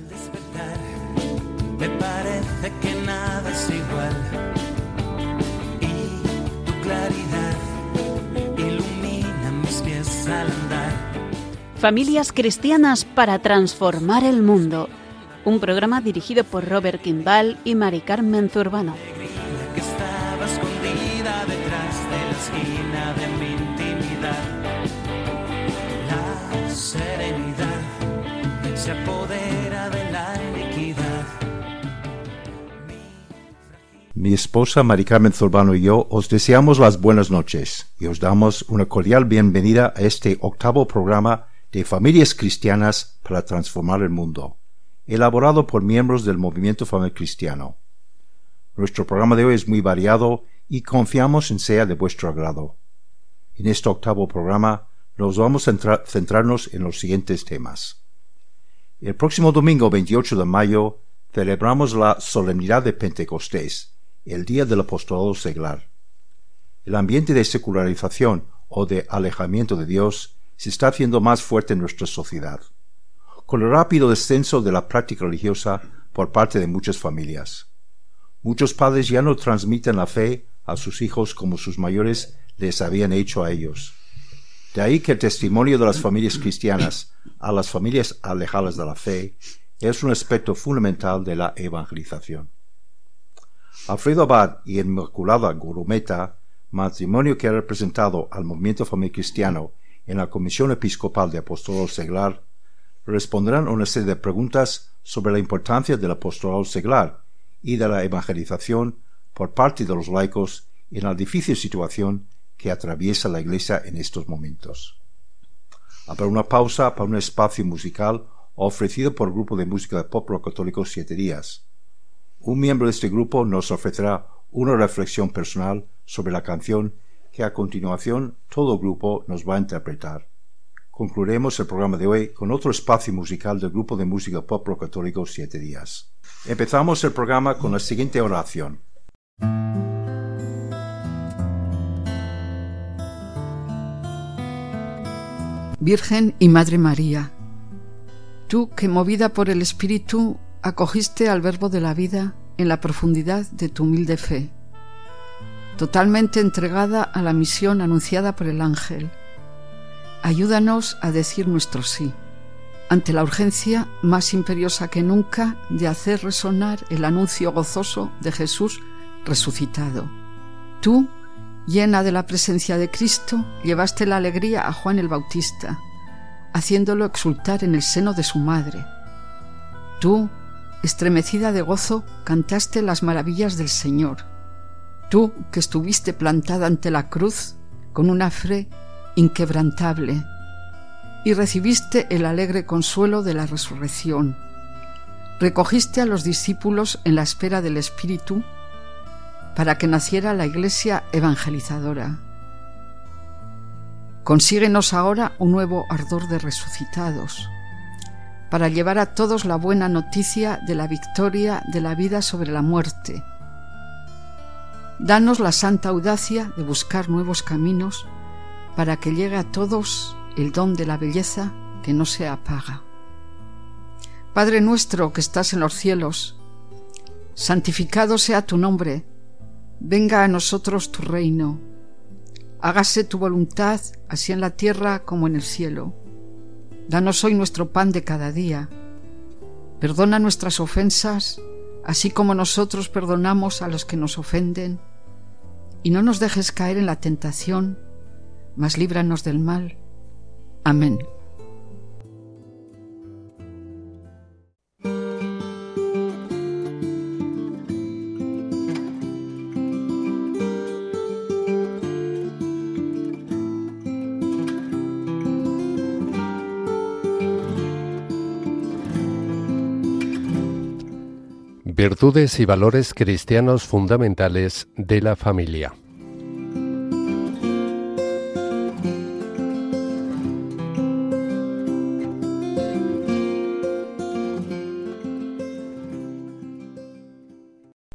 Al despertar, me parece que nada es igual. Y tu claridad ilumina mis pies al andar. Familias cristianas para transformar el mundo. Un programa dirigido por Robert Kimball y Mari Carmen Zurbano. que estaba escondida detrás de la esquina de mi intimidad. La serenidad se apodera Mi esposa Mari Carmen Zurbano y yo os deseamos las buenas noches y os damos una cordial bienvenida a este octavo programa de Familias Cristianas para Transformar el Mundo, elaborado por miembros del Movimiento Familiar Cristiano. Nuestro programa de hoy es muy variado y confiamos en sea de vuestro agrado. En este octavo programa nos vamos a centra- centrarnos en los siguientes temas. El próximo domingo 28 de mayo celebramos la solemnidad de Pentecostés, el día del apostolado seglar. El ambiente de secularización o de alejamiento de Dios se está haciendo más fuerte en nuestra sociedad, con el rápido descenso de la práctica religiosa por parte de muchas familias. Muchos padres ya no transmiten la fe a sus hijos como sus mayores les habían hecho a ellos. De ahí que el testimonio de las familias cristianas a las familias alejadas de la fe es un aspecto fundamental de la evangelización. Alfredo Abad y Inmaculada Gurumeta, matrimonio que ha representado al movimiento familiar cristiano en la Comisión Episcopal de Apostolado Seglar, responderán una serie de preguntas sobre la importancia del apostolado seglar y de la evangelización por parte de los laicos en la difícil situación que atraviesa la Iglesia en estos momentos. Habrá una pausa para un espacio musical ofrecido por el grupo de música de pop católico Siete Días. Un miembro de este grupo nos ofrecerá una reflexión personal sobre la canción que a continuación todo grupo nos va a interpretar. Concluiremos el programa de hoy con otro espacio musical del grupo de música pop rock católico Siete Días. Empezamos el programa con la siguiente oración. Virgen y Madre María, tú que movida por el Espíritu acogiste al Verbo de la vida en la profundidad de tu humilde fe, totalmente entregada a la misión anunciada por el ángel, ayúdanos a decir nuestro sí, ante la urgencia más imperiosa que nunca de hacer resonar el anuncio gozoso de Jesús resucitado. Tú, llena de la presencia de Cristo, llevaste la alegría a Juan el Bautista, haciéndolo exultar en el seno de su madre. Tú, estremecida de gozo, cantaste las maravillas del Señor. Tú, que estuviste plantada ante la cruz con una fe inquebrantable, y recibiste el alegre consuelo de la resurrección. Recogiste a los discípulos en la espera del Espíritu, para que naciera la Iglesia evangelizadora. Consíguenos ahora un nuevo ardor de resucitados, para llevar a todos la buena noticia de la victoria de la vida sobre la muerte. Danos la santa audacia de buscar nuevos caminos para que llegue a todos el don de la belleza que no se apaga. Padre nuestro que estás en los cielos, santificado sea tu nombre, venga a nosotros tu reino, hágase tu voluntad, así en la tierra como en el cielo. Danos hoy nuestro pan de cada día. Perdona nuestras ofensas, así como nosotros perdonamos a los que nos ofenden. Y no nos dejes caer en la tentación, mas líbranos del mal. Amén. Virtudes y valores cristianos fundamentales de la familia.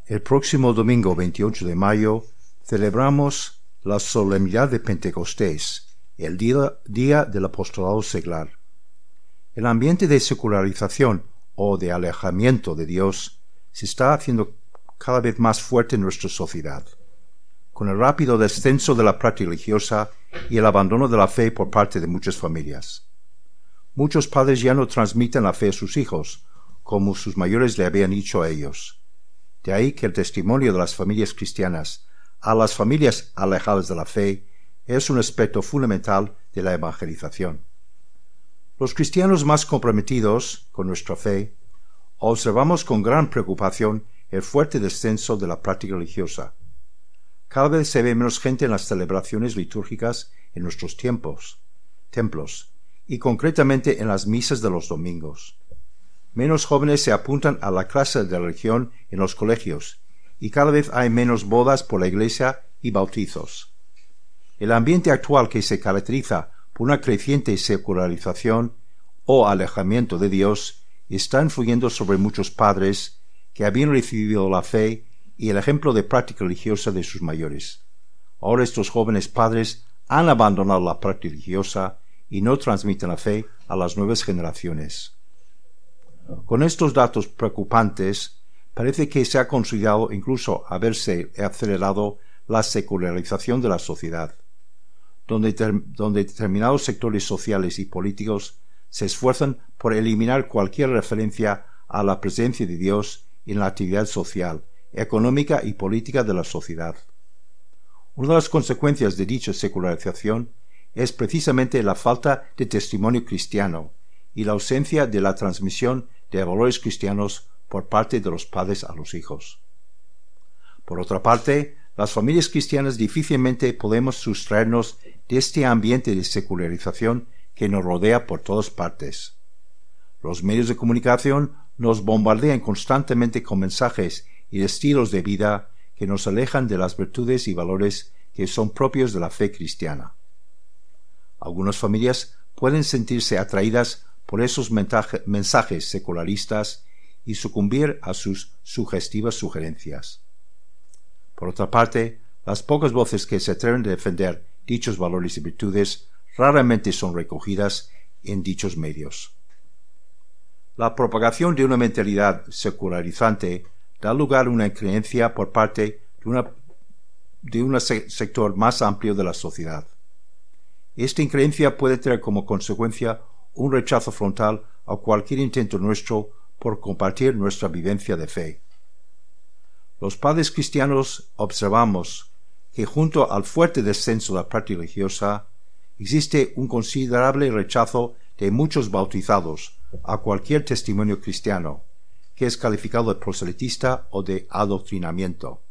El próximo domingo 28 de mayo celebramos la solemnidad de Pentecostés, el día, del apostolado seglar. El ambiente de secularización o de alejamiento de Dios se está haciendo cada vez más fuerte en nuestra sociedad, con el rápido descenso de la práctica religiosa y el abandono de la fe por parte de muchas familias. Muchos padres ya no transmiten la fe a sus hijos, como sus mayores le habían dicho a ellos. De ahí que el testimonio de las familias cristianas a las familias alejadas de la fe es un aspecto fundamental de la evangelización. Los cristianos más comprometidos con nuestra fe observamos con gran preocupación el fuerte descenso de la práctica religiosa. Cada vez se ve menos gente en las celebraciones litúrgicas en nuestros tiempos, templos, y concretamente en las misas de los domingos. Menos jóvenes se apuntan a la clase de religión en los colegios, y cada vez hay menos bodas por la iglesia y bautizos. El ambiente actual que se caracteriza por una creciente secularización o alejamiento de Dios está influyendo sobre muchos padres que habían recibido la fe y el ejemplo de práctica religiosa de sus mayores. Ahora estos jóvenes padres han abandonado la práctica religiosa y no transmiten la fe a las nuevas generaciones. Con estos datos preocupantes, parece que se ha considerado incluso haberse acelerado la secularización de la sociedad, donde, donde determinados sectores sociales y políticos se esfuerzan por eliminar cualquier referencia a la presencia de Dios en la actividad social, económica y política de la sociedad. Una de las consecuencias de dicha secularización es precisamente la falta de testimonio cristiano y la ausencia de la transmisión de valores cristianos por parte de los padres a los hijos. Por otra parte, las familias cristianas difícilmente podemos sustraernos de este ambiente de secularización que nos rodea por todas partes. Los medios de comunicación nos bombardean constantemente con mensajes y estilos de vida que nos alejan de las virtudes y valores que son propios de la fe cristiana. Algunas familias pueden sentirse atraídas por esos mensajes secularistas y sucumbir a sus sugestivas sugerencias. Por otra parte, las pocas voces que se atreven a defender dichos valores y virtudes raramente son recogidas en dichos medios. La propagación de una mentalidad secularizante da lugar a una creencia por parte de, un sector más amplio de la sociedad. Esta increencia puede tener como consecuencia un rechazo frontal a cualquier intento nuestro por compartir nuestra vivencia de fe. Los padres cristianos observamos que junto al fuerte descenso de la práctica religiosa existe un considerable rechazo de muchos bautizados a cualquier testimonio cristiano, que es calificado de proselitista o de adoctrinamiento.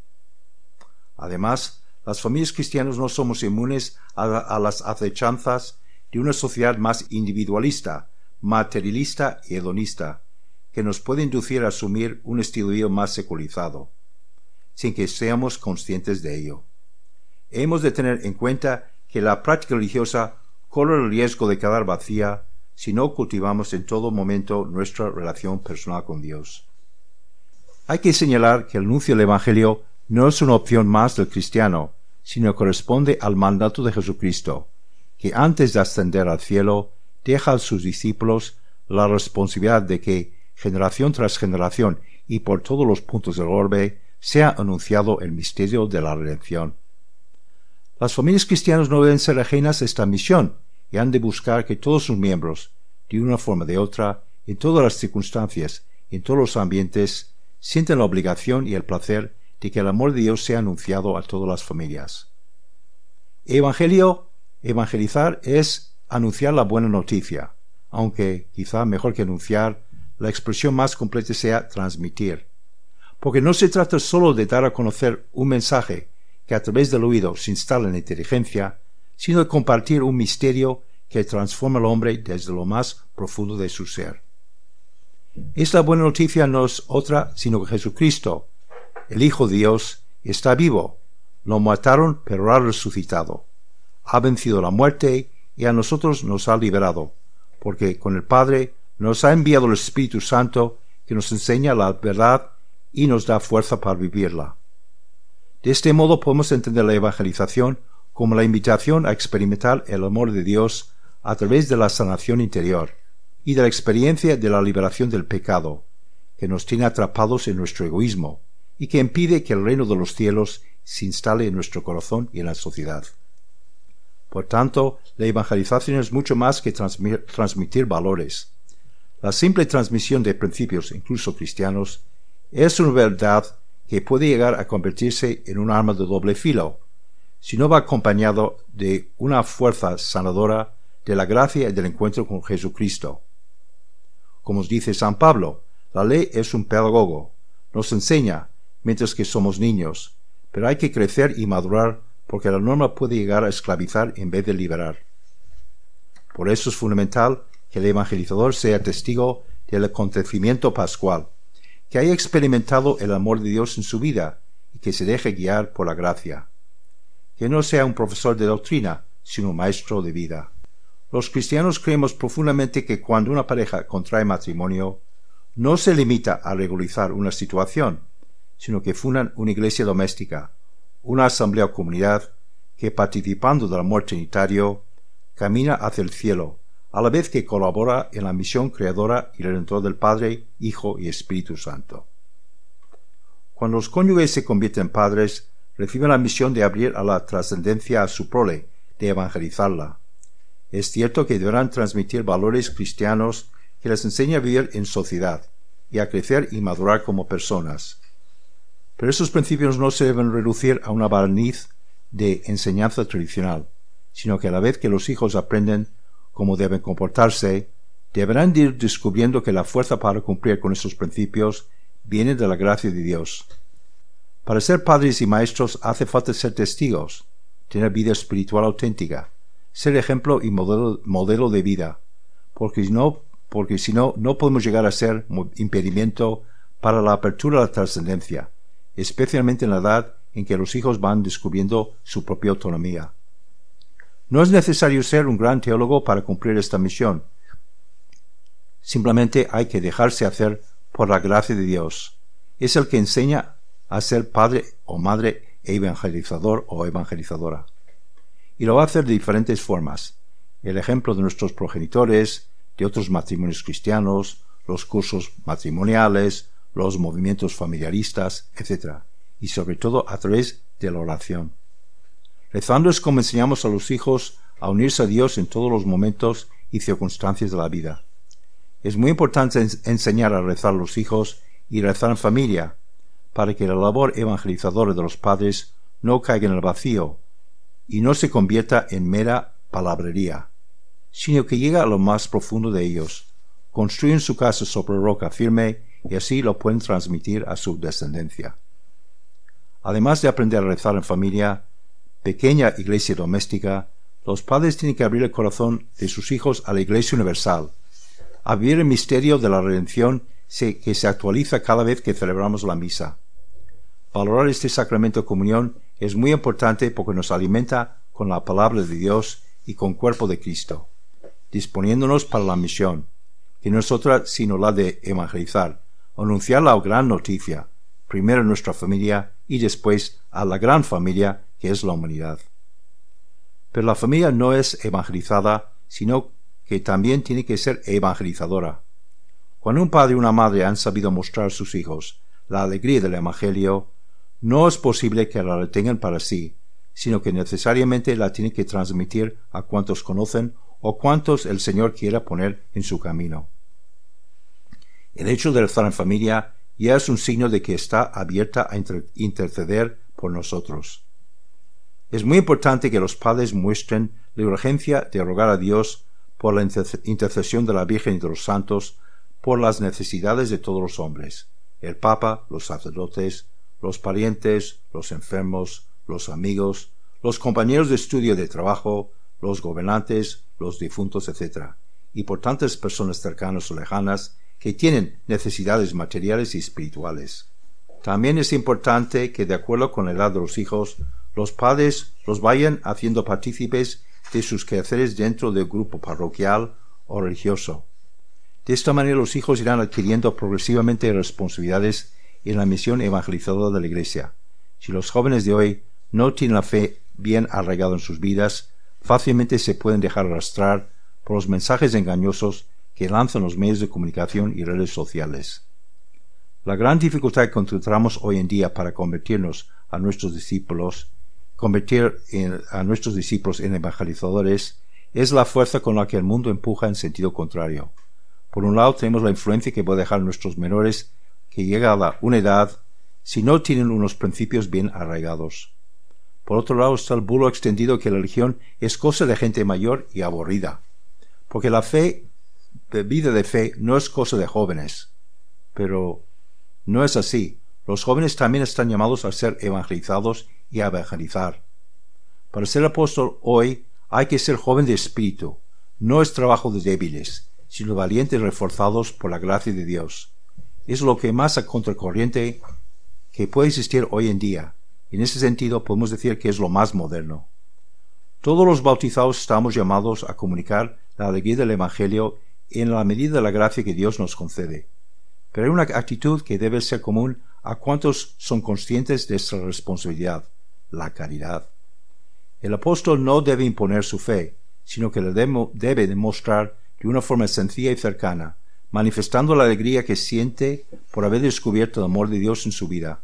Además, las familias cristianas no somos inmunes a, a las acechanzas de una sociedad más individualista, materialista y hedonista, que nos puede inducir a asumir un estilo de vida más secularizado, sin que seamos conscientes de ello. Hemos de tener en cuenta que la práctica religiosa corre el riesgo de quedar vacía si no cultivamos en todo momento nuestra relación personal con Dios. Hay que señalar que el anuncio del Evangelio no es una opción más del cristiano, sino corresponde al mandato de Jesucristo, que antes de ascender al cielo deja a sus discípulos la responsabilidad de que, generación tras generación y por todos los puntos del orbe, sea anunciado el misterio de la redención. Las familias cristianas no deben ser ajenas a esta misión y han de buscar que todos sus miembros, de una forma o de otra, en todas las circunstancias y en todos los ambientes, sienten la obligación y el placer de que el amor de Dios sea anunciado a todas las familias. Evangelio Evangelizar es anunciar la buena noticia, aunque quizá mejor que anunciar, la expresión más completa sea transmitir. Porque no se trata sólo de dar a conocer un mensaje que a través del oído se instala en la inteligencia, sino de compartir un misterio que transforma al hombre desde lo más profundo de su ser. Esta buena noticia no es otra sino que Jesucristo, el Hijo de Dios, está vivo. Lo mataron, pero ha resucitado ha vencido la muerte y a nosotros nos ha liberado, porque con el Padre nos ha enviado el Espíritu Santo que nos enseña la verdad y nos da fuerza para vivirla. De este modo podemos entender la evangelización como la invitación a experimentar el amor de Dios a través de la sanación interior, y de la experiencia de la liberación del pecado, que nos tiene atrapados en nuestro egoísmo y que impide que el reino de los cielos se instale en nuestro corazón y en la sociedad. Por tanto, la evangelización es mucho más que transmitir valores. La simple transmisión de principios, incluso cristianos, es una verdad que puede llegar a convertirse en un arma de doble filo, si no va acompañado de una fuerza sanadora de la gracia y del encuentro con Jesucristo. Como dice San Pablo, la ley es un pedagogo, nos enseña mientras que somos niños, pero hay que crecer y madurar porque la norma puede llegar a esclavizar en vez de liberar. Por eso es fundamental que el evangelizador sea testigo del acontecimiento pascual, que haya experimentado el amor de Dios en su vida y que se deje guiar por la gracia. Que no sea un profesor de doctrina, sino un maestro de vida. Los cristianos creemos profundamente que cuando una pareja contrae matrimonio, no se limita a regularizar una situación, sino que fundan una iglesia doméstica, una asamblea o comunidad que participando del amor trinitario camina hacia el cielo, a la vez que colabora en la misión creadora y redentor del Padre, Hijo y Espíritu Santo. Cuando los cónyuges se convierten en padres, reciben la misión de abrir a la trascendencia a su prole, de evangelizarla. Es cierto que deberán transmitir valores cristianos que les enseñen a vivir en sociedad y a crecer y madurar como personas. Pero esos principios no se deben reducir a una barniz de enseñanza tradicional, sino que a la vez que los hijos aprenden cómo deben comportarse, deberán ir descubriendo que la fuerza para cumplir con esos principios viene de la gracia de Dios. Para ser padres y maestros hace falta ser testigos, tener vida espiritual auténtica, ser ejemplo y modelo, modelo de vida, porque, no, porque si no, no podemos llegar a ser impedimento para la apertura a la trascendencia, especialmente en la edad en que los hijos van descubriendo su propia autonomía. No es necesario ser un gran teólogo para cumplir esta misión. Simplemente hay que dejarse hacer por la gracia de Dios. Es el que enseña a ser padre o madre evangelizador o evangelizadora. Y lo va a hacer de diferentes formas. El ejemplo de nuestros progenitores, de otros matrimonios cristianos, los cursos matrimoniales, los movimientos familiaristas, etc. Y sobre todo a través de la oración. Rezando es como enseñamos a los hijos a unirse a Dios en todos los momentos y circunstancias de la vida. Es muy importante enseñar a rezar los hijos y rezar en familia, para que la labor evangelizadora de los padres no caiga en el vacío y no se convierta en mera palabrería, sino que llegue a lo más profundo de ellos, construyen su casa sobre roca firme y así lo pueden transmitir a su descendencia. Además de aprender a rezar en familia, pequeña iglesia doméstica, los padres tienen que abrir el corazón de sus hijos a la iglesia universal, a vivir el misterio de la redención que se actualiza cada vez que celebramos la misa. Valorar este sacramento de comunión es muy importante porque nos alimenta con la palabra de Dios y con cuerpo de Cristo, disponiéndonos para la misión, que no es otra sino la de evangelizar, anunciar la gran noticia, primero a nuestra familia y después a la gran familia es la humanidad. Pero la familia no es evangelizada, sino que también tiene que ser evangelizadora. Cuando un padre y una madre han sabido mostrar a sus hijos la alegría del Evangelio, no es posible que la retengan para sí, sino que necesariamente la tienen que transmitir a cuantos conocen o cuantos el Señor quiera poner en su camino. El hecho de rezar en familia ya es un signo de que está abierta a interceder por nosotros. Es muy importante que los padres muestren la urgencia de rogar a Dios por la intercesión de la Virgen y de los santos por las necesidades de todos los hombres, el Papa, los sacerdotes, los parientes, los enfermos, los amigos, los compañeros de estudio y de trabajo, los gobernantes, los difuntos, etc., y por tantas personas cercanas o lejanas que tienen necesidades materiales y espirituales. También es importante que, de acuerdo con la edad de los hijos, los padres los vayan haciendo partícipes de sus quehaceres dentro del grupo parroquial o religioso. De esta manera los hijos irán adquiriendo progresivamente responsabilidades en la misión evangelizadora de la Iglesia. Si los jóvenes de hoy no tienen la fe bien arraigada en sus vidas, fácilmente se pueden dejar arrastrar por los mensajes engañosos que lanzan los medios de comunicación y redes sociales. La gran dificultad que encontramos hoy en día para convertirnos a nuestros discípulos, convertir a nuestros discípulos en evangelizadores, es la fuerza con la que el mundo empuja en sentido contrario. Por un lado tenemos la influencia que puede dejar nuestros menores que llega a una edad si no tienen unos principios bien arraigados. Por otro lado está el bulo extendido que la religión es cosa de gente mayor y aburrida, porque la fe, de vida de fe, no es cosa de jóvenes. Pero no es así. Los jóvenes también están llamados a ser evangelizados y a evangelizar. Para ser apóstol hoy hay que ser joven de espíritu. No es trabajo de débiles, sino valientes reforzados por la gracia de Dios. Es lo que más a contracorriente que puede existir hoy en día. En ese sentido podemos decir que es lo más moderno. Todos los bautizados estamos llamados a comunicar la alegría del Evangelio en la medida de la gracia que Dios nos concede. Pero hay una actitud que debe ser común a cuantos son conscientes de esta responsabilidad, la caridad. El apóstol no debe imponer su fe, sino que la debe demostrar de una forma sencilla y cercana, manifestando la alegría que siente por haber descubierto el amor de Dios en su vida.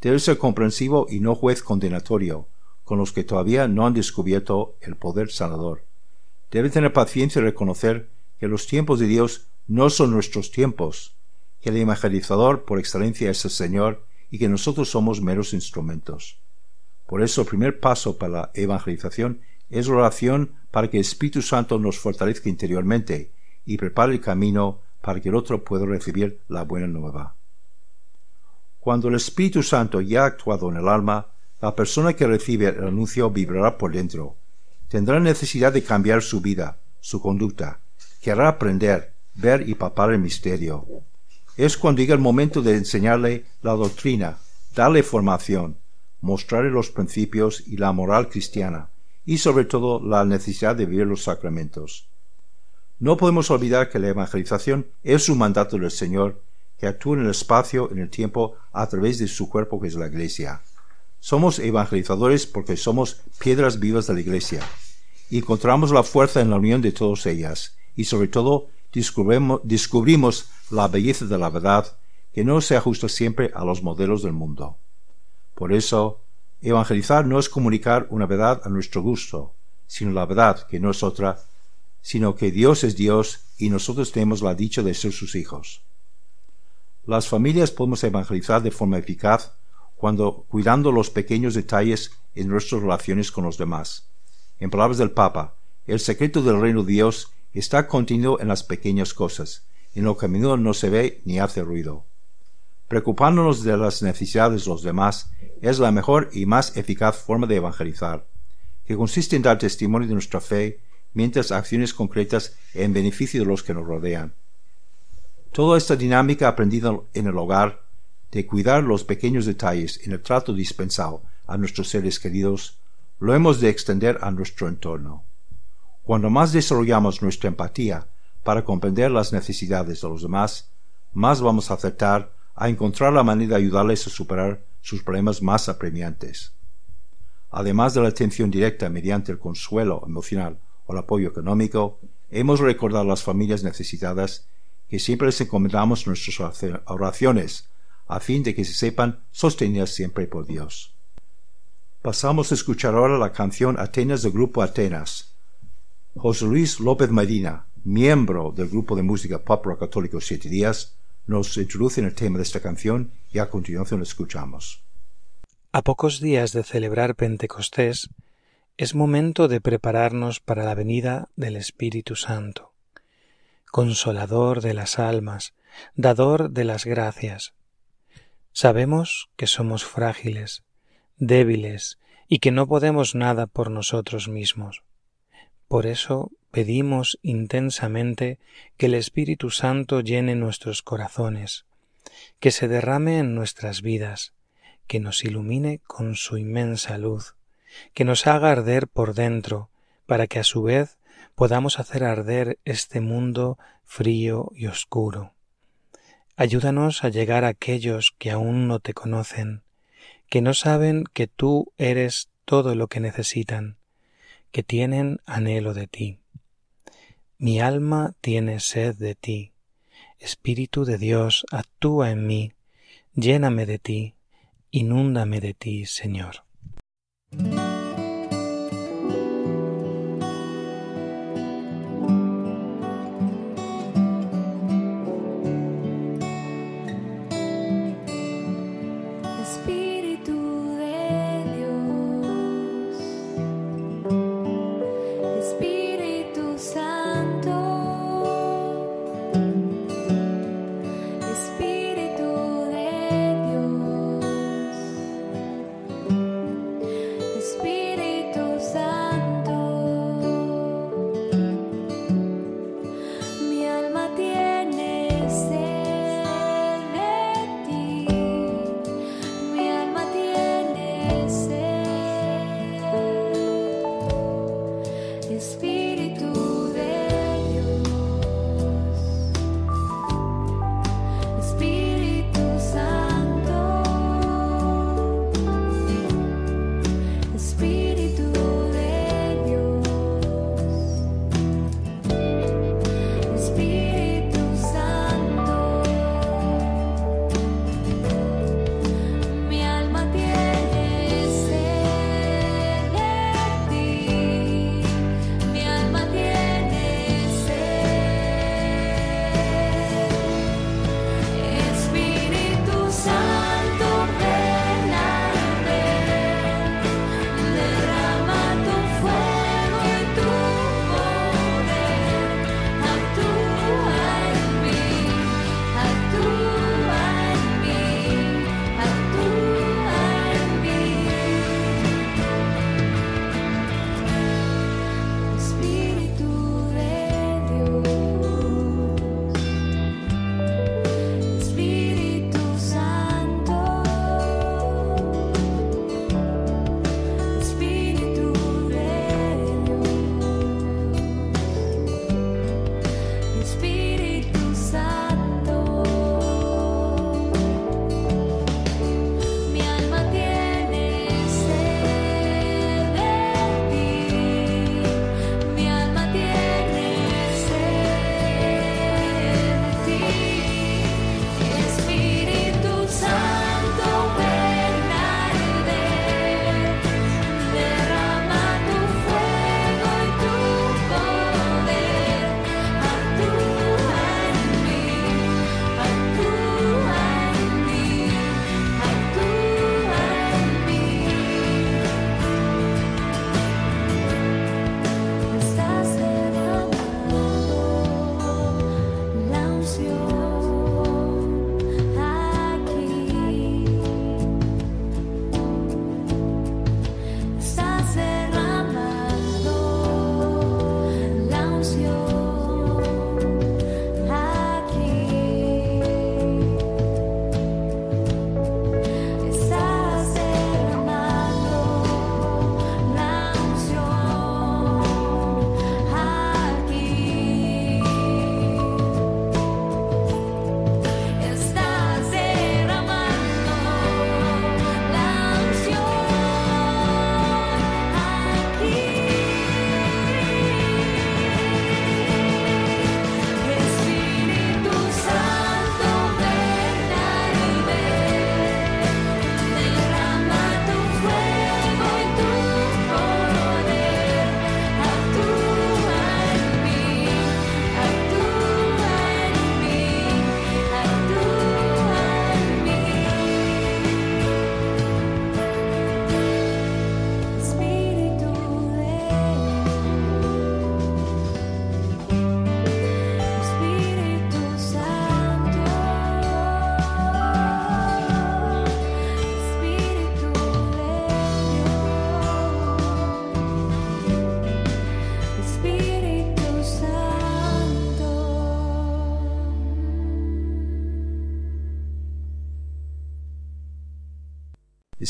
Debe ser comprensivo y no juez condenatorio con los que todavía no han descubierto el poder sanador. Debe tener paciencia y reconocer que los tiempos de Dios no son nuestros tiempos, que el evangelizador por excelencia es el Señor y que nosotros somos meros instrumentos. Por eso el primer paso para la evangelización es la oración para que el Espíritu Santo nos fortalezca interiormente y prepare el camino para que el otro pueda recibir la buena nueva. Cuando el Espíritu Santo ya ha actuado en el alma, la persona que recibe el anuncio vibrará por dentro, tendrá necesidad de cambiar su vida, su conducta, querrá aprender, ver y papar el misterio. Es cuando llega el momento de enseñarle la doctrina, darle formación, mostrarle los principios y la moral cristiana, y sobre todo la necesidad de vivir los sacramentos. No podemos olvidar que la evangelización es un mandato del Señor que actúa en el espacio, en el tiempo, a través de su cuerpo que es la Iglesia. Somos evangelizadores porque somos piedras vivas de la Iglesia. Y encontramos la fuerza en la unión de todas ellas. Y sobre todo descubrimos, descubrimos la belleza de la verdad que no se ajusta siempre a los modelos del mundo. Por eso, evangelizar no es comunicar una verdad a nuestro gusto, sino la verdad que no es otra sino que Dios es Dios y nosotros tenemos la dicha de ser sus hijos. Las familias podemos evangelizar de forma eficaz cuando cuidando los pequeños detalles en nuestras relaciones con los demás. En palabras del Papa, el secreto del reino de Dios está contenido en las pequeñas cosas, en lo que a menudo no se ve ni hace ruido. Preocupándonos de las necesidades de los demás es la mejor y más eficaz forma de evangelizar, que consiste en dar testimonio de nuestra fe mientras acciones concretas en beneficio de los que nos rodean. Toda esta dinámica aprendida en el hogar de cuidar los pequeños detalles en el trato dispensado a nuestros seres queridos, lo hemos de extender a nuestro entorno. Cuando más desarrollamos nuestra empatía para comprender las necesidades de los demás, más vamos a acertar a encontrar la manera de ayudarles a superar sus problemas más apremiantes. Además de la atención directa mediante el consuelo emocional o el apoyo económico, hemos recordado a las familias necesitadas que siempre les encomendamos nuestras oraciones, a fin de que se sepan sostenidas siempre por Dios. Pasamos a escuchar ahora la canción Atenas del grupo Atenas. José Luis López Medina, miembro del grupo de música pop rock católico Siete Días, nos introduce en el tema de esta canción y a continuación la escuchamos. A pocos días de celebrar Pentecostés, es momento de prepararnos para la venida del Espíritu Santo, consolador de las almas, dador de las gracias. Sabemos que somos frágiles, débiles y que no podemos nada por nosotros mismos. Por eso pedimos intensamente que el Espíritu Santo llene nuestros corazones, que se derrame en nuestras vidas, que nos ilumine con su inmensa luz, que nos haga arder por dentro, para que a su vez podamos hacer arder este mundo frío y oscuro. Ayúdanos a llegar a aquellos que aún no te conocen, que no saben que tú eres todo lo que necesitan, que tienen anhelo de ti. Mi alma tiene sed de ti. Espíritu de Dios, actúa en mí, lléname de ti, inúndame de ti, Señor.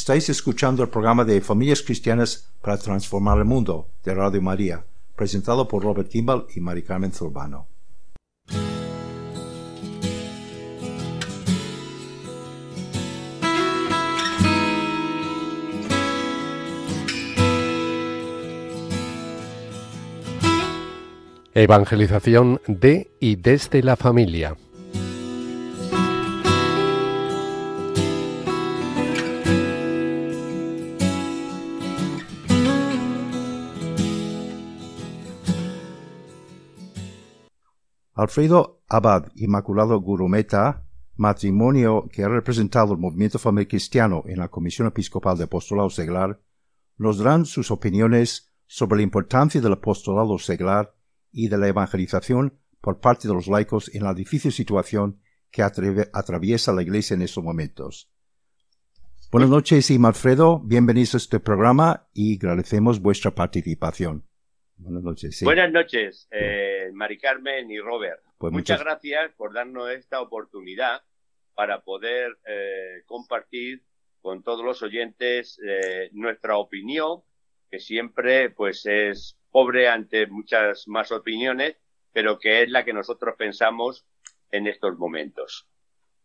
Estáis escuchando el programa de Familias Cristianas para Transformar el Mundo de Radio María, presentado por Robert Kimball y Mari Carmen Zurbano. Evangelización de y desde la familia. Alfredo Abad Inmaculado Gurumeta, matrimonio que ha representado el movimiento familiar cristiano en la Comisión Episcopal de Apostolado Seglar, nos darán sus opiniones sobre la importancia del apostolado seglar y de la evangelización por parte de los laicos en la difícil situación que atraviesa la Iglesia en estos momentos. Buenas noches, y Alfredo. Bienvenidos a este programa y agradecemos vuestra participación. Buenas noches. Buenas noches, eh, Mari Carmen y Robert. Pues muchas, gracias por darnos esta oportunidad para poder eh, compartir con todos los oyentes eh, nuestra opinión, que siempre pues es pobre ante muchas más opiniones, pero que es la que nosotros pensamos en estos momentos.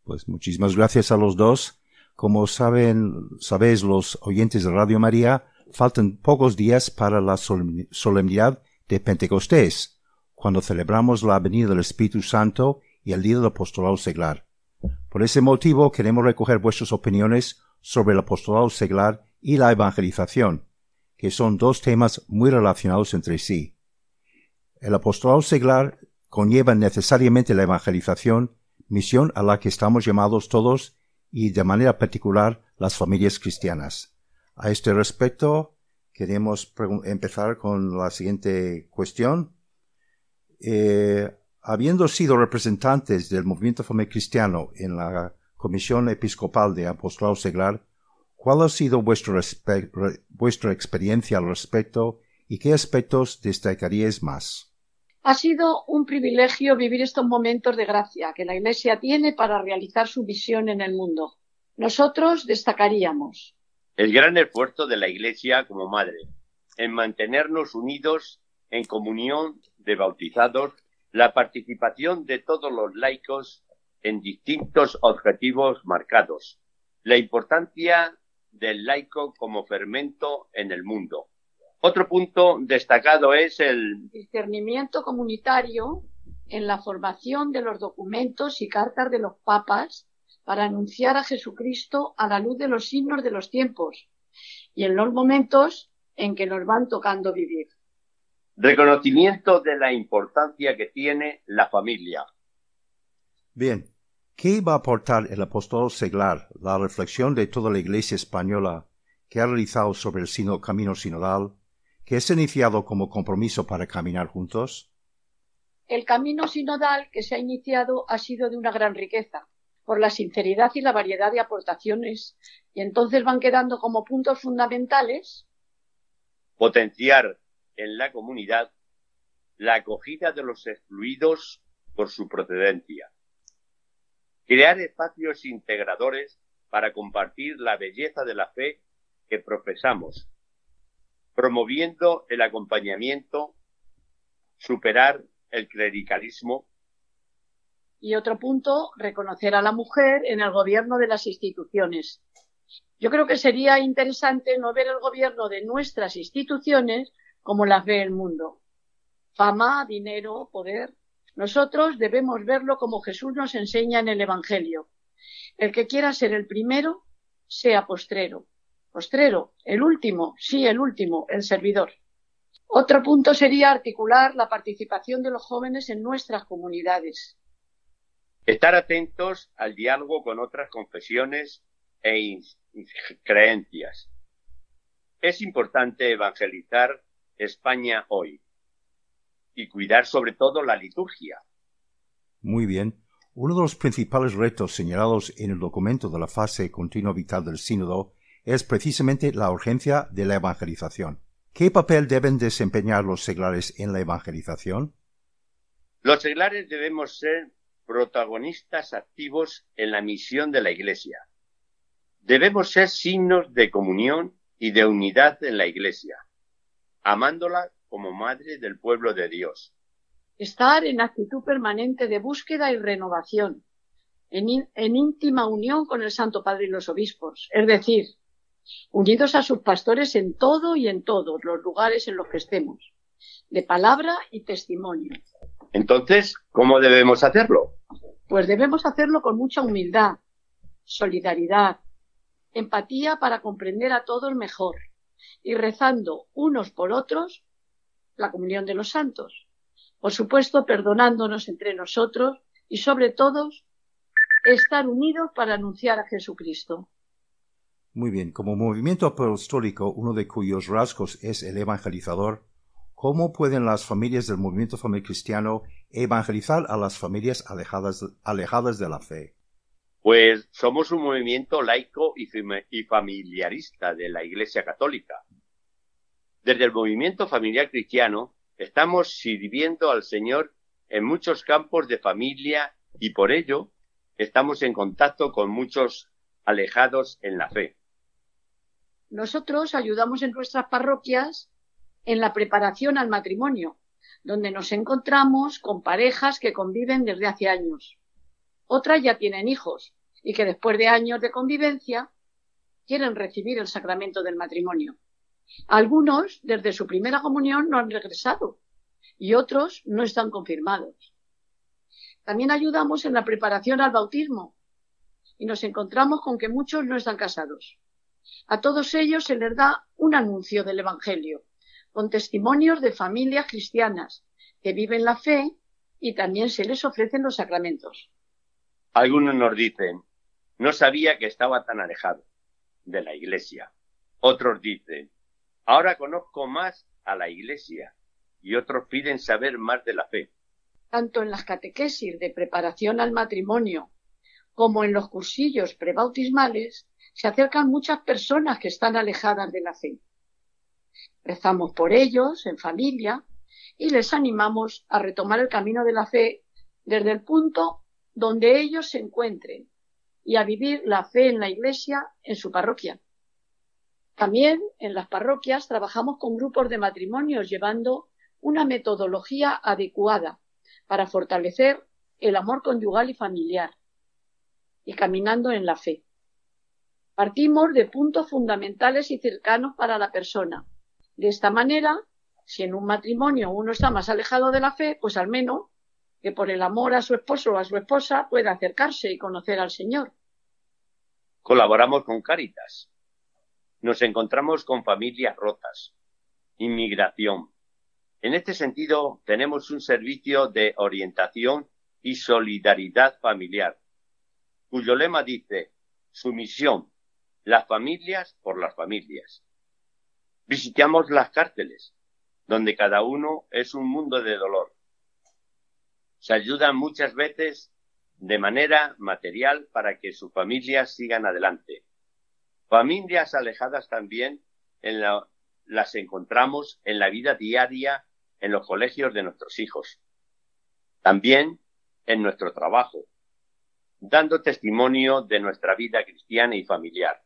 Pues muchísimas gracias a los dos. Como saben, sabéis los oyentes de Radio María, faltan pocos días para la solemnidad de Pentecostés, cuando celebramos la venida del Espíritu Santo y el día del apostolado seglar. Por ese motivo queremos recoger vuestras opiniones sobre el apostolado seglar y la evangelización, que son dos temas muy relacionados entre sí. El apostolado seglar conlleva necesariamente la evangelización, misión a la que estamos llamados todos y de manera particular las familias cristianas. A este respecto, queremos empezar con la siguiente cuestión. Eh, habiendo sido representantes del movimiento familiar cristiano en la Comisión Episcopal de Apostolado Seglar, ¿cuál ha sido vuestra experiencia al respecto y qué aspectos destacaríais más? Ha sido un privilegio vivir estos momentos de gracia que la Iglesia tiene para realizar su visión en el mundo. Nosotros destacaríamos el gran esfuerzo de la Iglesia como madre en mantenernos unidos en comunión de bautizados, la participación de todos los laicos en distintos objetivos marcados, la importancia del laico como fermento en el mundo. Otro punto destacado es el discernimiento comunitario en la formación de los documentos y cartas de los papas para anunciar a Jesucristo a la luz de los signos de los tiempos y en los momentos en que nos van tocando vivir. Reconocimiento de la importancia que tiene la familia. Bien, ¿qué va a aportar el apóstol seglar, la reflexión de toda la Iglesia española que ha realizado sobre el camino sinodal, que es iniciado como compromiso para caminar juntos? El camino sinodal que se ha iniciado ha sido de una gran riqueza por la sinceridad y la variedad de aportaciones, y entonces van quedando como puntos fundamentales. Potenciar en la comunidad la acogida de los excluidos por su procedencia. Crear espacios integradores para compartir la belleza de la fe que profesamos, promoviendo el acompañamiento, superar el clericalismo y otro punto, reconocer a la mujer en el gobierno de las instituciones. Yo creo que sería interesante no ver el gobierno de nuestras instituciones como las ve el mundo. Fama, dinero, poder. Nosotros debemos verlo como Jesús nos enseña en el Evangelio. El que quiera ser el primero, sea postrero. Postrero, el último, sí, el último, el servidor. Otro punto sería articular la participación de los jóvenes en nuestras comunidades. Estar atentos al diálogo con otras confesiones e creencias. Es importante evangelizar España hoy y cuidar sobre todo la liturgia. Muy bien. Uno de los principales retos señalados en el documento de la fase continua vital del sínodo es precisamente la urgencia de la evangelización. ¿Qué papel deben desempeñar los seglares en la evangelización? Los seglares debemos ser protagonistas activos en la misión de la Iglesia. Debemos ser signos de comunión y de unidad en la Iglesia, amándola como madre del pueblo de Dios. Estar en actitud permanente de búsqueda y renovación, en, íntima unión con el Santo Padre y los obispos, es decir, unidos a sus pastores en todo y en todos los lugares en los que estemos, de palabra y testimonio. Entonces, ¿cómo debemos hacerlo? Pues debemos hacerlo con mucha humildad, solidaridad, empatía para comprender a todos mejor y rezando unos por otros la comunión de los santos. Por supuesto, perdonándonos entre nosotros y sobre todo estar unidos para anunciar a Jesucristo. Muy bien, como movimiento apostólico, uno de cuyos rasgos es el evangelizador, ¿cómo pueden las familias del movimiento familiar cristiano evangelizar a las familias alejadas, alejadas de la fe? Pues somos un movimiento laico y familiarista de la Iglesia Católica. Desde el movimiento familiar cristiano estamos sirviendo al Señor en muchos campos de familia y por ello estamos en contacto con muchos alejados en la fe. Nosotros ayudamos en nuestras parroquias en la preparación al matrimonio, donde nos encontramos con parejas que conviven desde hace años. Otras ya tienen hijos y que después de años de convivencia quieren recibir el sacramento del matrimonio. Algunos, desde su primera comunión, no han regresado y otros no están confirmados. También ayudamos en la preparación al bautismo y nos encontramos con que muchos no están casados. A todos ellos se les da un anuncio del Evangelio, con testimonios de familias cristianas que viven la fe y también se les ofrecen los sacramentos. Algunos nos dicen, no sabía que estaba tan alejado de la iglesia. Otros dicen, ahora conozco más a la iglesia. Y otros piden saber más de la fe. Tanto en las catequesis de preparación al matrimonio como en los cursillos prebautismales se acercan muchas personas que están alejadas de la fe. Rezamos por ellos en familia y les animamos a retomar el camino de la fe desde el punto donde ellos se encuentren y a vivir la fe en la Iglesia en su parroquia. También en las parroquias trabajamos con grupos de matrimonios llevando una metodología adecuada para fortalecer el amor conyugal y familiar y caminando en la fe. Partimos de puntos fundamentales y cercanos para la persona. De esta manera, si en un matrimonio uno está más alejado de la fe, pues al menos que por el amor a su esposo o a su esposa pueda acercarse y conocer al Señor. Colaboramos con Cáritas. Nos encontramos con familias rotas, inmigración. En este sentido, tenemos un servicio de orientación y solidaridad familiar, cuyo lema dice, su misión, las familias por las familias. Visitamos las cárceles, donde cada uno es un mundo de dolor se ayudan muchas veces de manera material para que sus familias sigan adelante. Familias alejadas también las encontramos en la vida diaria en los colegios de nuestros hijos. También en nuestro trabajo, dando testimonio de nuestra vida cristiana y familiar.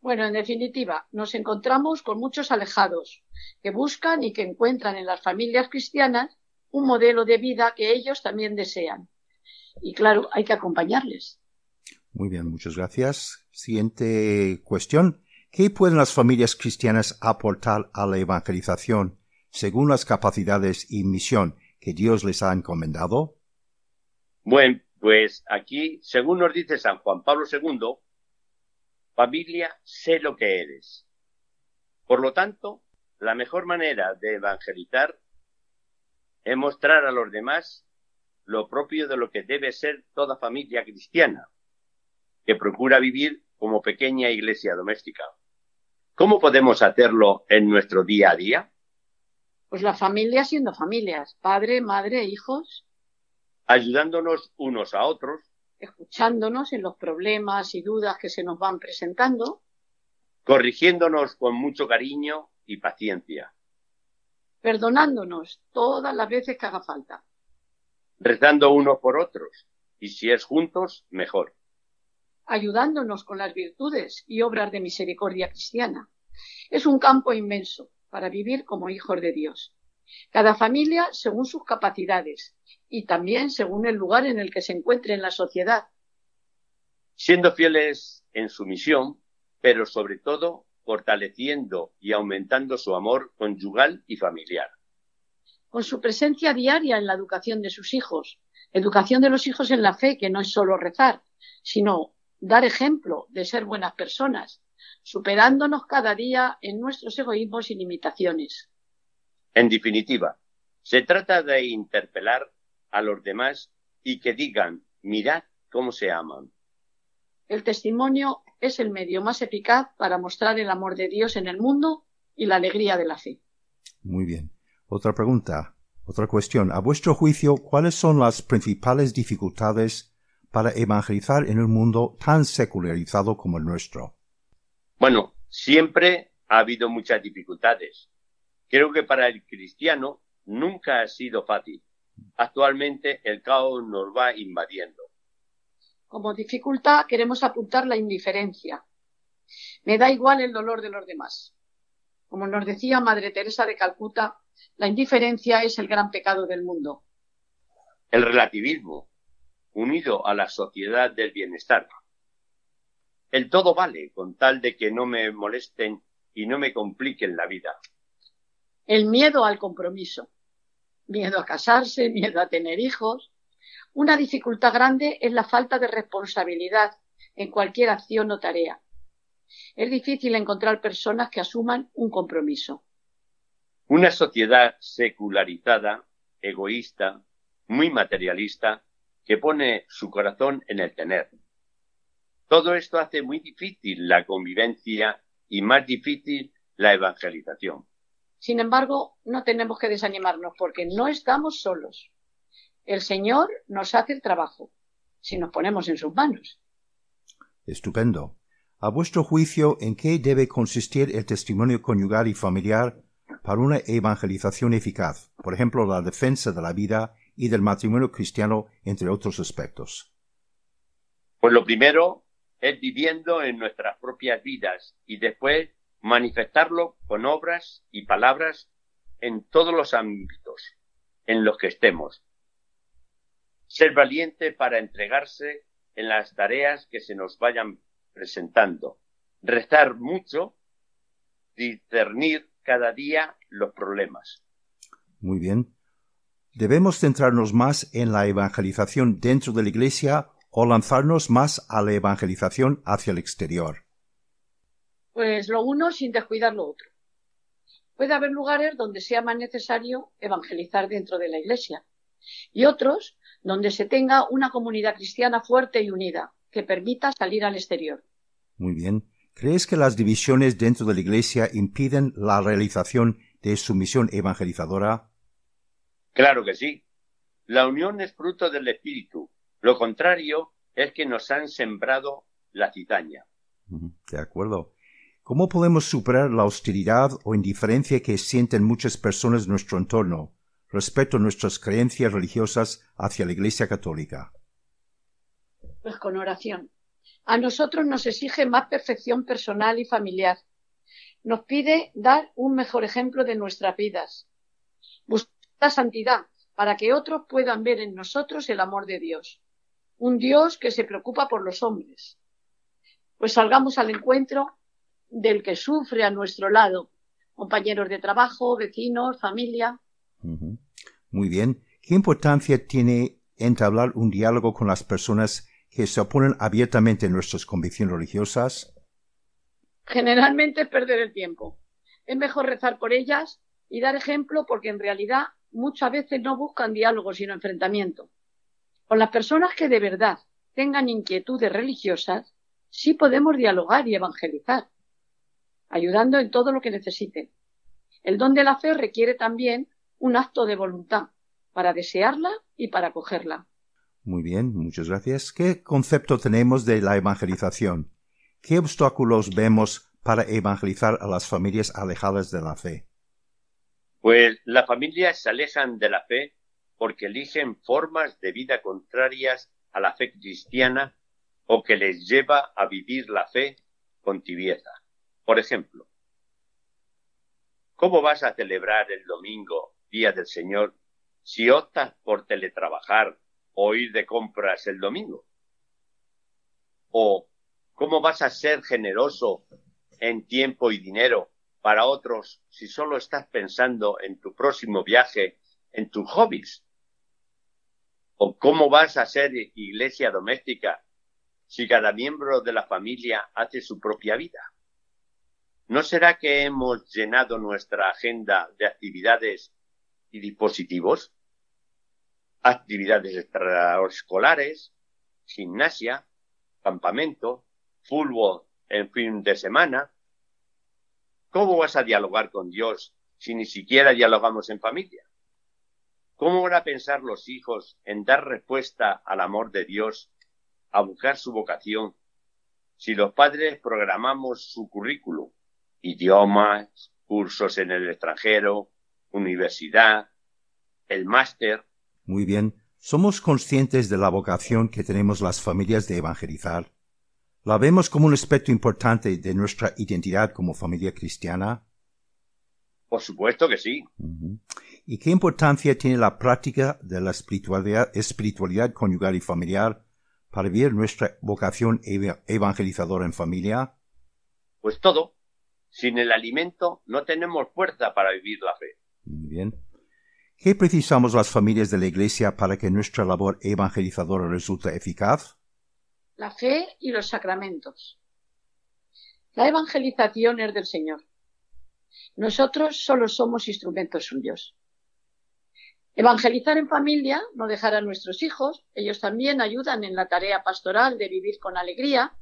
Bueno, en definitiva, nos encontramos con muchos alejados que buscan y que encuentran en las familias cristianas un modelo de vida que ellos también desean. Y claro, hay que acompañarles. Muy bien, muchas gracias. Siguiente cuestión. ¿Qué pueden las familias cristianas aportar a la evangelización según las capacidades y misión que Dios les ha encomendado? Bueno, pues aquí, según nos dice San Juan Pablo II, familia, sé lo que eres. Por lo tanto, la mejor manera de evangelizar es mostrar a los demás lo propio de lo que debe ser toda familia cristiana, que procura vivir como pequeña iglesia doméstica. ¿Cómo podemos hacerlo en nuestro día a día? Pues la familia siendo familias, padre, madre, hijos. Ayudándonos unos a otros. Escuchándonos en los problemas y dudas que se nos van presentando. Corrigiéndonos con mucho cariño y paciencia perdonándonos todas las veces que haga falta. Rezando unos por otros, y si es juntos, mejor. Ayudándonos con las virtudes y obras de misericordia cristiana. Es un campo inmenso para vivir como hijos de Dios. Cada familia según sus capacidades y también según el lugar en el que se encuentre en la sociedad. Siendo fieles en su misión, pero sobre todo fortaleciendo y aumentando su amor conyugal y familiar. con su presencia diaria en la educación de sus hijos, educación de los hijos en la fe, que no es solo rezar, sino dar ejemplo de ser buenas personas, superándonos cada día en nuestros egoísmos y limitaciones. En definitiva, se trata de interpelar a los demás y que digan, mirad cómo se aman. El testimonio es el medio más eficaz para mostrar el amor de Dios en el mundo y la alegría de la fe. Muy bien. Otra pregunta, otra cuestión. A vuestro juicio, ¿cuáles son las principales dificultades para evangelizar en un mundo tan secularizado como el nuestro? Bueno, siempre ha habido muchas dificultades. Creo que para el cristiano nunca ha sido fácil. Actualmente el caos nos va invadiendo. Como dificultad queremos apuntar la indiferencia. Me da igual el dolor de los demás. Como nos decía Madre Teresa de Calcuta, la indiferencia es el gran pecado del mundo. El relativismo, unido a la sociedad del bienestar. El todo vale con tal de que no me molesten y no me compliquen la vida. El miedo al compromiso. Miedo a casarse, miedo a tener hijos. Una dificultad grande es la falta de responsabilidad en cualquier acción o tarea. Es difícil encontrar personas que asuman un compromiso. Una sociedad secularizada, egoísta, muy materialista, que pone su corazón en el tener. Todo esto hace muy difícil la convivencia y más difícil la evangelización. Sin embargo, no tenemos que desanimarnos porque no estamos solos. El Señor nos hace el trabajo si nos ponemos en sus manos. Estupendo. A vuestro juicio, ¿en qué debe consistir el testimonio conyugal y familiar para una evangelización eficaz? Por ejemplo, la defensa de la vida y del matrimonio cristiano, entre otros aspectos. Pues lo primero es viviendo en nuestras propias vidas y después manifestarlo con obras y palabras en todos los ámbitos en los que estemos. Ser valiente para entregarse en las tareas que se nos vayan presentando. Rezar mucho, discernir cada día los problemas. Muy bien. ¿Debemos centrarnos más en la evangelización dentro de la Iglesia o lanzarnos más a la evangelización hacia el exterior? Pues lo uno sin descuidar lo otro. Puede haber lugares donde sea más necesario evangelizar dentro de la Iglesia y otros donde se tenga una comunidad cristiana fuerte y unida que permita salir al exterior. Muy bien. ¿Crees que las divisiones dentro de la Iglesia impiden la realización de su misión evangelizadora? Claro que sí. La unión es fruto del Espíritu. Lo contrario es que nos han sembrado la cizaña. De acuerdo. ¿Cómo podemos superar la hostilidad o indiferencia que sienten muchas personas en nuestro entorno respecto a nuestras creencias religiosas hacia la Iglesia Católica? Pues con oración. A nosotros nos exige más perfección personal y familiar. Nos pide dar un mejor ejemplo de nuestras vidas. Buscar santidad para que otros puedan ver en nosotros el amor de Dios. Un Dios que se preocupa por los hombres. Pues salgamos al encuentro del que sufre a nuestro lado, compañeros de trabajo, vecinos, familia. Muy bien. ¿Qué importancia tiene entablar un diálogo con las personas que se oponen abiertamente a nuestras convicciones religiosas? Generalmente es perder el tiempo. Es mejor rezar por ellas y dar ejemplo porque en realidad muchas veces no buscan diálogo sino enfrentamiento. Con las personas que de verdad tengan inquietudes religiosas, sí podemos dialogar y evangelizar, ayudando en todo lo que necesiten. El don de la fe requiere también un acto de voluntad para desearla y para acogerla. Muy bien, muchas gracias. ¿Qué concepto tenemos de la evangelización? ¿Qué obstáculos vemos para evangelizar a las familias alejadas de la fe? Pues las familias se alejan de la fe porque eligen formas de vida contrarias a la fe cristiana o que les lleva a vivir la fe con tibieza. Por ejemplo, ¿cómo vas a celebrar el domingo, día del Señor, si optas por teletrabajar o ir de compras el domingo? ¿O cómo vas a ser generoso en tiempo y dinero para otros si solo estás pensando en tu próximo viaje en tus hobbies? ¿O cómo vas a ser iglesia doméstica si cada miembro de la familia hace su propia vida? ¿No será que hemos llenado nuestra agenda de actividades y dispositivos? Actividades extraescolares, gimnasia, campamento, fútbol en fin de semana. ¿Cómo vas a dialogar con Dios si ni siquiera dialogamos en familia? ¿Cómo van a pensar los hijos en dar respuesta al amor de Dios, a buscar su vocación, si los padres programamos su currículum, idiomas, cursos en el extranjero, universidad, el máster? Muy bien. ¿Somos conscientes de la vocación que tenemos las familias de evangelizar? ¿La vemos como un aspecto importante de nuestra identidad como familia cristiana? Por supuesto que sí. ¿Y qué importancia tiene la práctica de la espiritualidad, espiritualidad conyugal y familiar para vivir nuestra vocación evangelizadora en familia? Pues todo. Sin el alimento no tenemos fuerza para vivir la fe. Muy bien. ¿Qué precisamos las familias de la Iglesia para que nuestra labor evangelizadora resulte eficaz? La fe y los sacramentos. La evangelización es del Señor. Nosotros solo somos instrumentos suyos. Evangelizar en familia, no dejar a nuestros hijos, ellos también ayudan en la tarea pastoral de vivir con alegría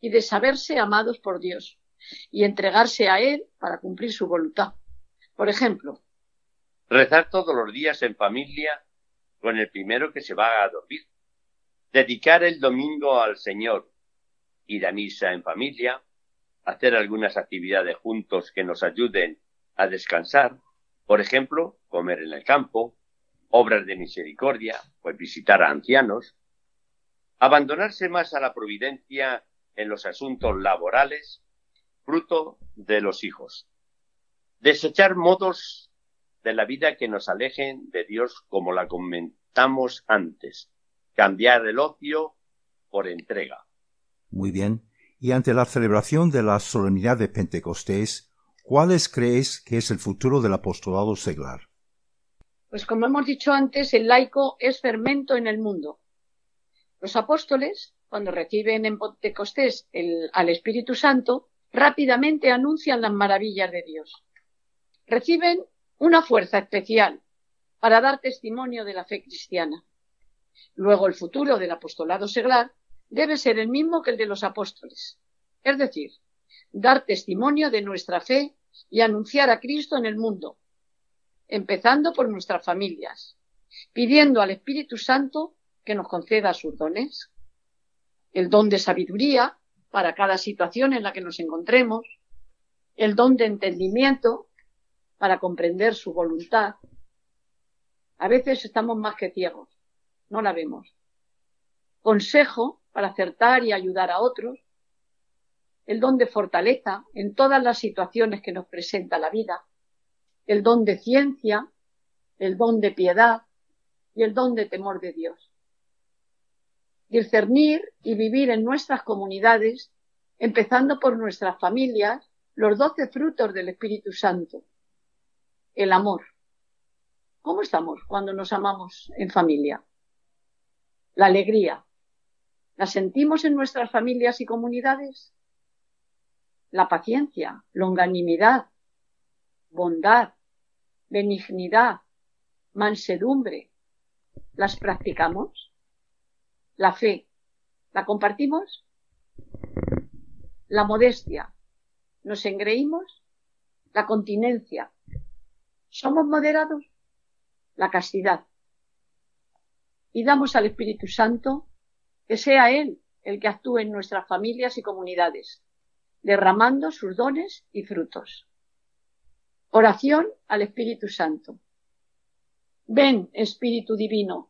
y de saberse amados por Dios y entregarse a Él para cumplir su voluntad. Por ejemplo, rezar todos los días en familia con el primero que se va a dormir, dedicar el domingo al Señor, ir a misa en familia, hacer algunas actividades juntos que nos ayuden a descansar, por ejemplo, comer en el campo, obras de misericordia, pues visitar a ancianos, abandonarse más a la providencia en los asuntos laborales, fruto de los hijos, desechar modos de la vida que nos alejen de Dios como la comentamos antes, cambiar el ocio por entrega. Muy bien. Y ante la celebración de la solemnidad de Pentecostés, ¿cuáles crees que es el futuro del apostolado seglar? Pues como hemos dicho antes, el laico es fermento en el mundo. Los apóstoles, cuando reciben en Pentecostés al Espíritu Santo, rápidamente anuncian las maravillas de Dios. Reciben una fuerza especial para dar testimonio de la fe cristiana. Luego el futuro del apostolado seglar debe ser el mismo que el de los apóstoles, es decir, dar testimonio de nuestra fe y anunciar a Cristo en el mundo, empezando por nuestras familias, pidiendo al Espíritu Santo que nos conceda sus dones, el don de sabiduría para cada situación en la que nos encontremos, el don de entendimiento para comprender su voluntad. A veces estamos más que ciegos, no la vemos. Consejo para acertar y ayudar a otros, el don de fortaleza en todas las situaciones que nos presenta la vida, el don de ciencia, el don de piedad y el don de temor de Dios. Discernir y vivir en nuestras comunidades, empezando por nuestras familias, los doce frutos del Espíritu Santo. El amor. ¿Cómo estamos cuando nos amamos en familia? La alegría, ¿La sentimos en nuestras familias y comunidades? La paciencia, longanimidad, bondad, benignidad, mansedumbre, ¿las practicamos? La fe, ¿la compartimos? La modestia, ¿nos engreímos? La continencia, ¿somos moderados? La castidad. Y damos al Espíritu Santo que sea Él el que actúe en nuestras familias y comunidades, derramando sus dones y frutos. Oración al Espíritu Santo. Ven, Espíritu Divino,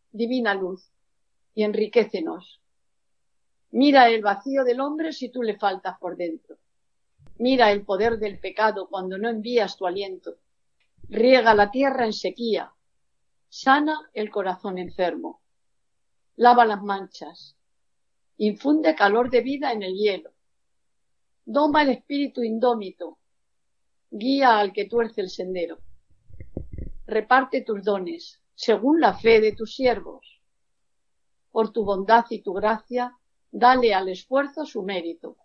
divina luz, y enriquecenos. Mira el vacío del hombre si tú le faltas por dentro. Mira el poder del pecado cuando no envías tu aliento. Riega la tierra en sequía. Sana el corazón enfermo. Lava las manchas. Infunde calor de vida en el hielo. Doma el espíritu indómito. Guía al que tuerce el sendero. Reparte tus dones según la fe de tus siervos. Por tu bondad y tu gracia, dale al esfuerzo su mérito.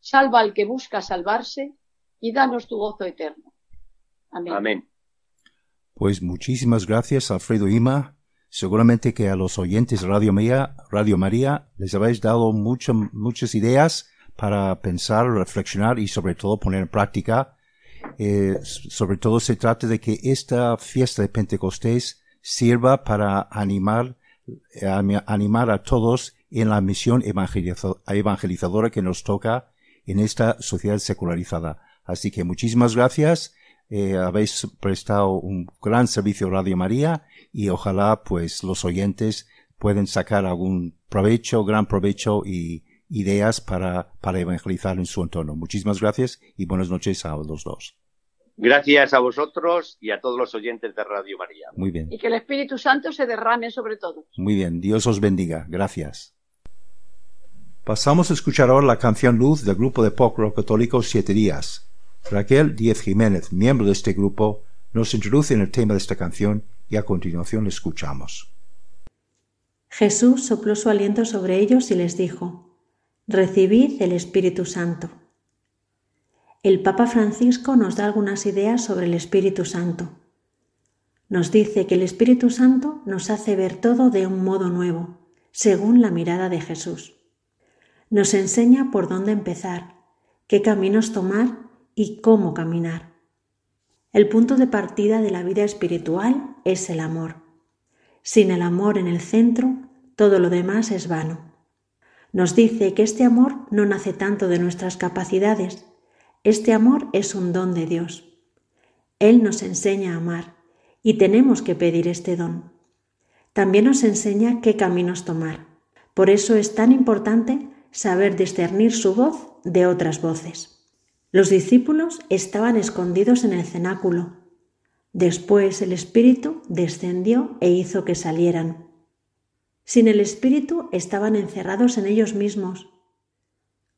Salva al que busca salvarse y danos tu gozo eterno. Amén. Pues muchísimas gracias, Alfredo Ima. Seguramente que a los oyentes de Radio María, Radio María les habéis dado muchas ideas para pensar, reflexionar y sobre todo poner en práctica. Eh, sobre todo se trata de que esta fiesta de Pentecostés sirva para animar, eh, animar a todos en la misión evangelizadora que nos toca en esta sociedad secularizada. Así que muchísimas gracias. Eh, habéis prestado un gran servicio Radio María y ojalá pues los oyentes pueden sacar algún provecho, gran provecho y ideas para, para evangelizar en su entorno. Muchísimas gracias y buenas noches a los dos. Gracias a vosotros y a todos los oyentes de Radio María. Muy bien. Y que el Espíritu Santo se derrame sobre todos. Muy bien. Dios os bendiga. Gracias. Pasamos a escuchar ahora la canción Luz del grupo de pop rock católico Siete Días. Raquel Díez Jiménez, miembro de este grupo, nos introduce en el tema de esta canción y a continuación le escuchamos. Jesús sopló su aliento sobre ellos y les dijo, Recibid el Espíritu Santo. El Papa Francisco nos da algunas ideas sobre el Espíritu Santo. Nos dice que el Espíritu Santo nos hace ver todo de un modo nuevo, según la mirada de Jesús. Nos enseña por dónde empezar, qué caminos tomar y cómo caminar. El punto de partida de la vida espiritual es el amor. Sin el amor en el centro, todo lo demás es vano. Nos dice que este amor no nace tanto de nuestras capacidades, este amor es un don de Dios. Él nos enseña a amar y tenemos que pedir este don. También nos enseña qué caminos tomar. Por eso es tan importante saber discernir su voz de otras voces. Los discípulos estaban escondidos en el cenáculo. Después el Espíritu descendió e hizo que salieran. Sin el Espíritu estaban encerrados en ellos mismos.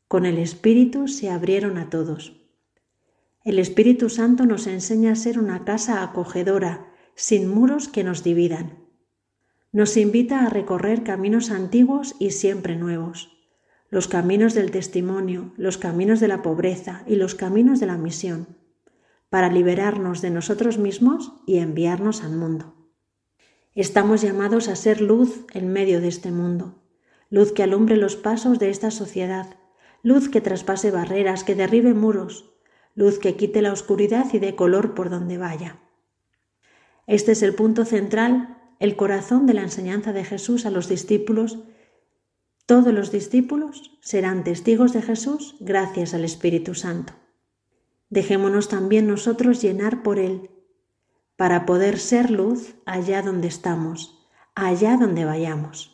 Con el Espíritu se abrieron a todos. El Espíritu Santo nos enseña a ser una casa acogedora, sin muros que nos dividan. Nos invita a recorrer caminos antiguos y siempre nuevos los caminos del testimonio, los caminos de la pobreza y los caminos de la misión, para liberarnos de nosotros mismos y enviarnos al mundo. Estamos llamados a ser luz en medio de este mundo, luz que alumbre los pasos de esta sociedad, luz que traspase barreras, que derribe muros, luz que quite la oscuridad y dé color por donde vaya. Este es el punto central, el corazón de la enseñanza de Jesús a los discípulos todos los discípulos serán testigos de Jesús gracias al Espíritu Santo. Dejémonos también nosotros llenar por Él, para poder ser luz allá donde estamos, allá donde vayamos.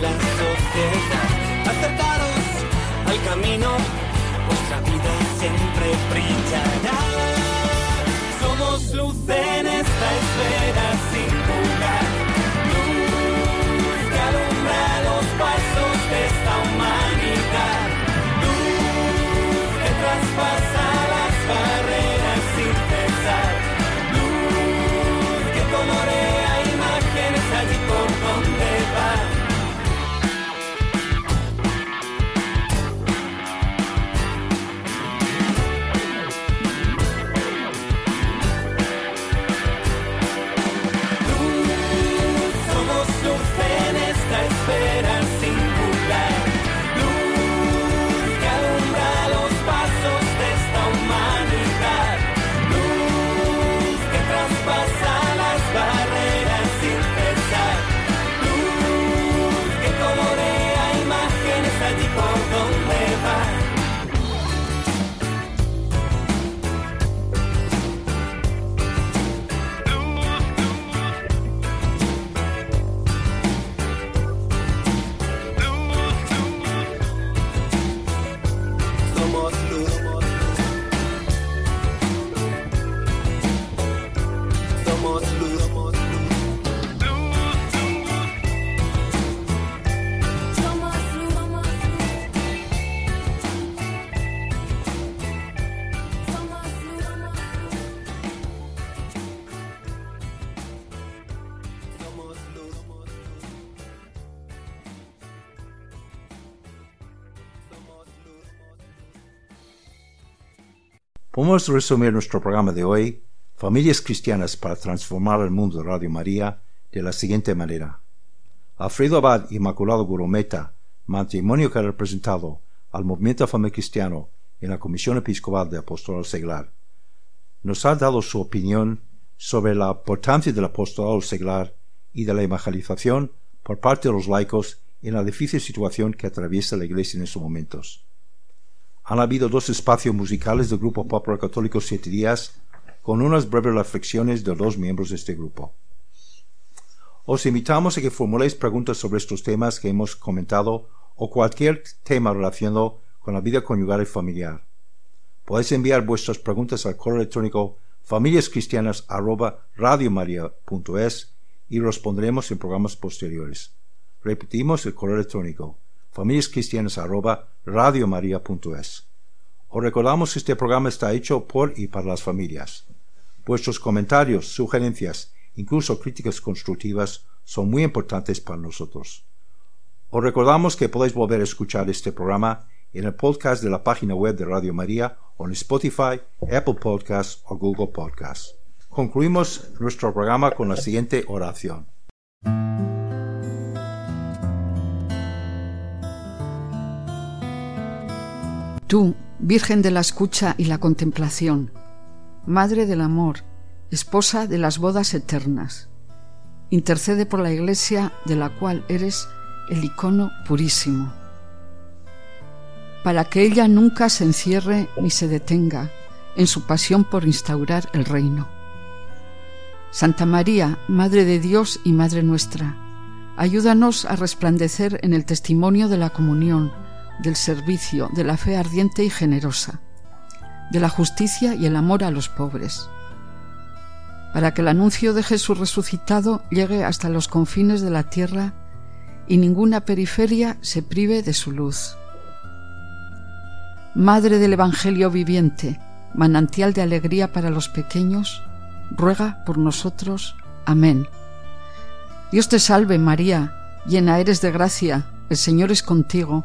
La sociedad, acercaros al camino, vuestra vida siempre brillará. Somos luz en esta esfera Podemos resumir nuestro programa de hoy, Familias Cristianas para Transformar el Mundo Radio María, de la siguiente manera. Alfredo Abad Inmaculado Gurumeta, matrimonio que ha representado al movimiento familiar cristiano en la Comisión Episcopal de Apostolado Seglar, nos ha dado su opinión sobre la importancia del apostolado seglar y de la evangelización por parte de los laicos en la difícil situación que atraviesa la Iglesia en estos momentos han habido dos espacios musicales del Grupo Popular Católico Siete Días, con unas breves reflexiones de dos miembros de este grupo. Os invitamos a que formuléis preguntas sobre estos temas que hemos comentado o cualquier tema relacionado con la vida conyugal y familiar. Podéis enviar vuestras preguntas al correo electrónico familiascristianas@radiomaria.es y responderemos en programas posteriores. Repetimos el correo electrónico familiascristianas@radiomaria.es. Os recordamos que este programa está hecho por y para las familias. Vuestros comentarios, sugerencias, incluso críticas constructivas son muy importantes para nosotros. Os recordamos que podéis volver a escuchar este programa en el podcast de la página web de Radio María o en Spotify, Apple Podcasts o Google Podcasts. Concluimos nuestro programa con la siguiente oración. Tú, Virgen de la escucha y la contemplación, Madre del amor, esposa de las bodas eternas, intercede por la Iglesia de la cual eres el icono purísimo, para que ella nunca se encierre ni se detenga en su pasión por instaurar el reino. Santa María, Madre de Dios y Madre nuestra, ayúdanos a resplandecer en el testimonio de la comunión, del servicio, de la fe ardiente y generosa, de la justicia y el amor a los pobres, para que el anuncio de Jesús resucitado llegue hasta los confines de la tierra y ninguna periferia se prive de su luz. Madre del Evangelio viviente, manantial de alegría para los pequeños, ruega por nosotros. Amén. Dios te salve María, llena eres de gracia, el Señor es contigo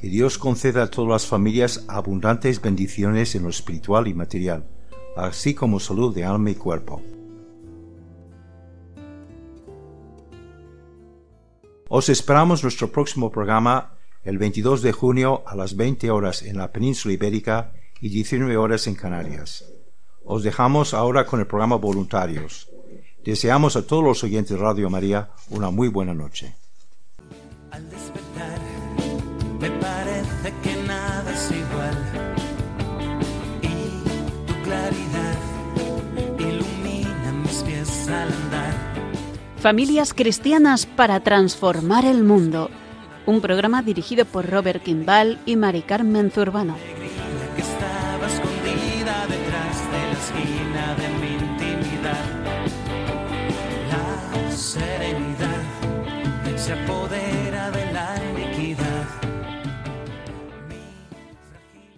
Que Dios conceda a todas las familias abundantes bendiciones en lo espiritual y material, así como salud de alma y cuerpo. Os esperamos nuestro próximo programa el 22 de junio a las 20 horas en la península ibérica y 19 horas en Canarias. Os dejamos ahora con el programa Voluntarios. Deseamos a todos los oyentes de Radio María una muy buena noche. Familias Cristianas para Transformar el Mundo. Un programa dirigido por Robert Kimball y Mari Carmen Zurbano.